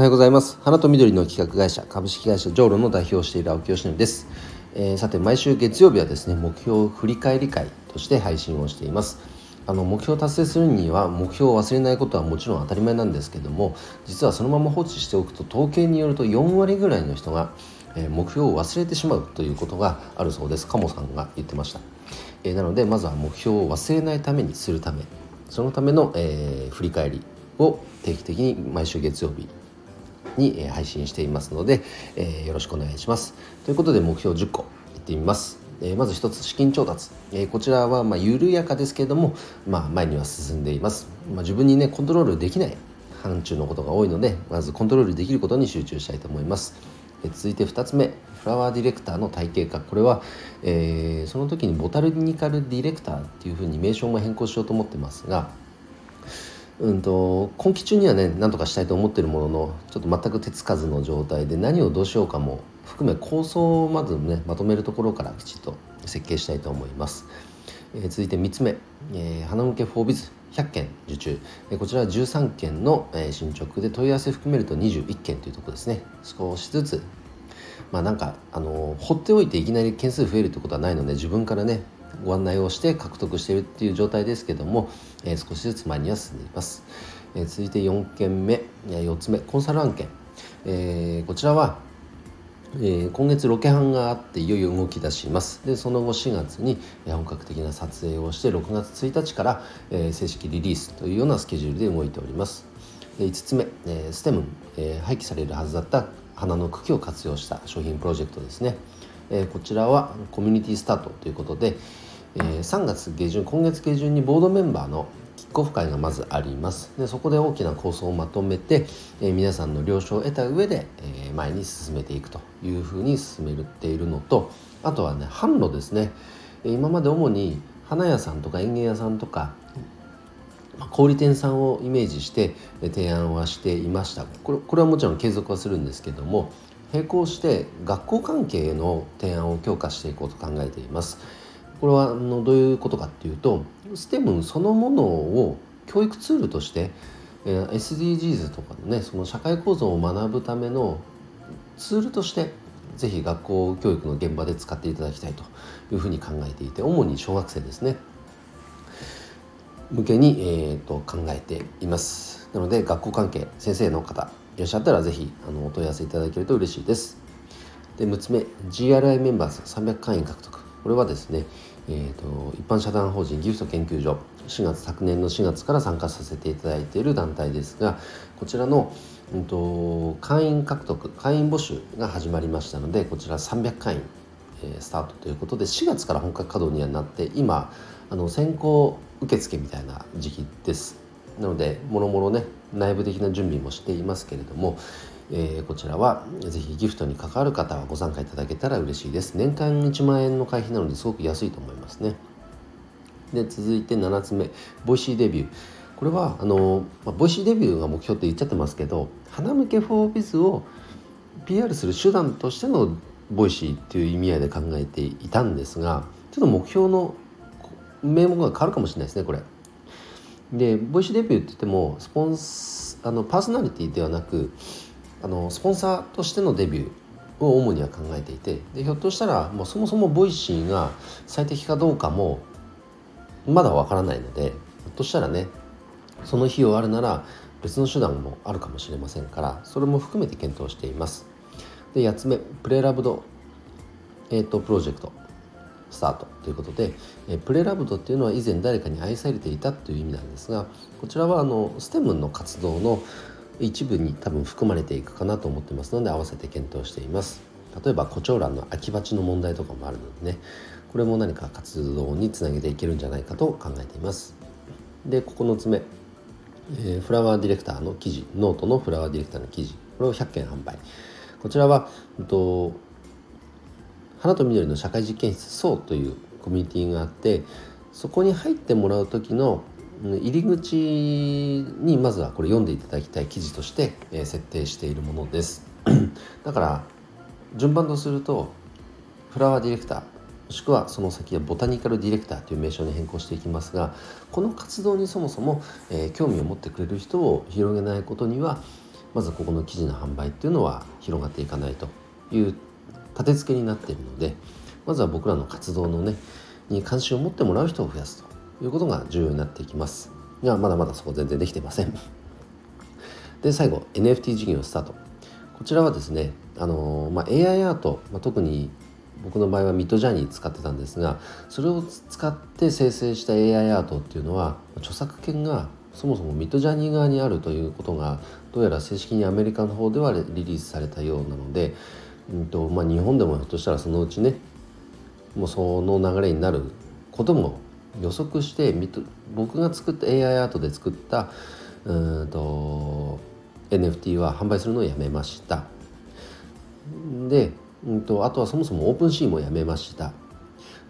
おはようございます。花と緑の企画会社株式会社ジョーロの代表をしている青木よしのりです、えー、さて毎週月曜日はですね目標振り返り会として配信をしています。あの目標を達成するには目標を忘れないことはもちろん当たり前なんですけども実はそのまま放置しておくと統計によると4割ぐらいの人が目標を忘れてしまうということがあるそうです。鴨さんが言ってました、えー、なのでまずは目標を忘れないためにするためそのための、えー、振り返りを定期的に毎週月曜日に配信していますので、えー、よろしくお願いします。ということで目標10個いってみます。えまず一つ資金調達、えこちらはま緩やかですけれども、まあ、前には進んでいます、まあ、自分にねコントロールできない範疇のことが多いのでまずコントロールできることに集中したいと思います。え続いて2つ目フラワーディレクターの体系化。これは、えー、その時にボタルニカルディレクターっていうふうに名称も変更しようと思ってますがうんと今期中にはね何とかしたいと思ってるもののちょっと全く手つかずの状態で何をどうしようかも含め構想をまずねまとめるところからきちっと設計したいと思います、えー、続いて3つ目、えー、花向けフォービズ100件受注、えー、こちらは13件の、えー、進捗で問い合わせ含めると21件というところですね。少しずつ。まあなんかあの放っておいていきなり件数増えるってことはないので自分からねご案内をして獲得しているっていう状態ですけども、えー、少しずつ前には進んでいます、えー、続いて4件目4つ目コンサル案件、えー、こちらはえー、今月ロケハンがあっていよいよ動き出します。でその後4月に本格的な撮影をして6月1日から、えー、正式リリースというようなスケジュールで動いております。5つ目、えー、ステム、えー、廃棄されるはずだった花の茎を活用した商品プロジェクトですね、え、こちらはコミュニティスタートということで、え、3月下旬今月下旬にボードメンバーのキックオフ会がまずあります。でそこで大きな構想をまとめて、え、皆さんの了承を得た上で、えー、前に進めていくというふうに進めているのとあとはね販路ですね。今まで主に花屋さんとか園芸屋さんとか小売店さんをイメージして提案はしていました。これこれはもちろん継続はするんですけども並行して学校関係の提案を強化していこうと考えています。これはあのどういうことかっていうと STEM そのものを教育ツールとして、SDGs とかのねその社会構造を学ぶためのツールとしてぜひ学校教育の現場で使っていただきたいというふうに考えていて主に小学生ですね向けに、えーと、考えていますなので学校関係先生の方らっしゃったらぜひあのお問い合わせいただけると嬉しいです。で6つ目 GRI メンバーズ300会員獲得。これはですね、えーと、一般社団法人ギフト研究所4月昨年の4月から参加させていただいている団体ですがこちらの、うんと、会員獲得会員募集が始まりましたのでこちら300会員、えー、スタートということで4月から本格稼働にはなって今あの先行受付みたいな時期です。なのでもろもろね内部的な準備もしていますけれども、えー、こちらはぜひギフトに関わる方はご参加いただけたら嬉しいです。年間1万円の会費なのですごく安いと思いますね。で続いて7つ目ボイシーデビュー。これはあの、まあ、ボイシーデビューが目標って言っちゃってますけど花向けフォービズを PR する手段としてのボイシーっていう意味合いで考えていたんですがちょっと目標の名目が変わるかもしれないですねこれ。でボイシーデビューって言ってもスポンスあのパーソナリティではなくあのスポンサーとしてのデビューを主には考えていてでひょっとしたらもうそもそもボイシーが最適かどうかもまだわからないのでひょっとしたらねその費用あるなら別の手段もあるかもしれませんからそれも含めて検討しています。で8つ目 preloved、えーと、プロジェクトスタートということで、え preloved っていうのは以前誰かに愛されていたという意味なんですがこちらはあのステムの活動の一部に多分含まれていくかなと思ってますので合わせて検討しています。例えばコチョウランの空き鉢の問題とかもあるのでねこれも何か活動につなげていけるんじゃないかと考えています。で9つ目、えー、フラワーディレクターの記事ノートのフラワーディレクターの記事これを100件販売。こちらは、えっと、花と緑の社会実験室そうというコミュニティがあってそこに入ってもらう時の入り口にまずはこれ読んでいただきたい記事として設定しているものです。だから順番とするとフラワーディレクターもしくはその先はボタニカルディレクターという名称に変更していきますがこの活動にそもそも、えー、興味を持ってくれる人を広げないことにはまずここの記事の販売っていうのは広がっていかないという立て付けになっているのでまずは僕らの活動のねに関心を持ってもらう人を増やすということが重要になっていきます。がまだまだそこ全然できてません。で最後 NFT 事業スタート。こちらはですねあの、まあ、AI アート、まあ、特に僕の場合はミッドジャーニー使ってたんですがそれを使って生成した AI アートっていうのは著作権がそもそもミッドジャーニー側にあるということがどうやら正式にアメリカの方ではリリースされたようなので、うんとまあ、日本でもひょっとしたらそのうちねもうその流れになることも予測して僕が作った AI アートで作ったうんと NFT は販売するのをやめました。で、うんと、あとはそもそもオープンシーもやめました。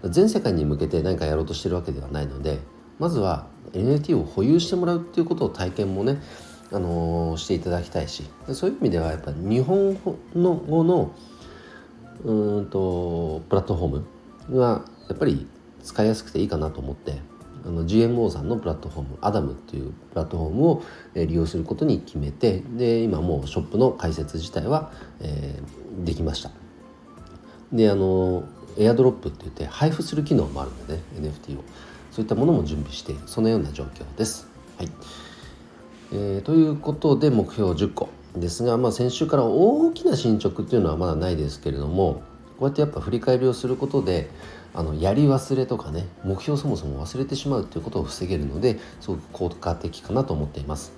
全世界に向けて何かやろうとしてるわけではないのでまずは NFT を保有してもらうっていうことを体験もね、あの、していただきたいしそういう意味ではやっぱ日本の語のうんとプラットフォームがやっぱり使いやすくていいかなと思ってあの GMO さんのプラットフォームアダムっていうプラットフォームを利用することに決めてで今もうショップの開設自体は、えー、できました。であのエアドロップって言って配布する機能もあるんでね NFT を。そういったものも準備してそのような状況です。はい。えー、ということで目標10個ですが、まあ、先週から大きな進捗っていうのはまだないですけれどもこうやってやっぱ振り返りをすることであのやり忘れとかね目標そもそも忘れてしまうということを防げるのですごく効果的かなと思っています。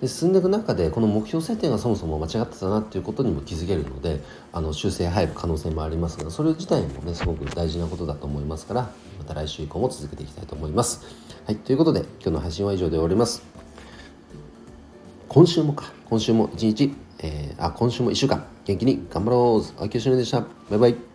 で進んでいく中でこの目標設定がそもそも間違ってたなっていうことにも気づけるのであの修正入る可能性もありますがそれ自体もねすごく大事なことだと思いますからまた来週以降も続けていきたいと思います。はいということで今日の配信は以上で終わります。今週もか今週も一日、えー、あ今週も1週間元気に頑張ろう。あきよしのでした。バイバイ。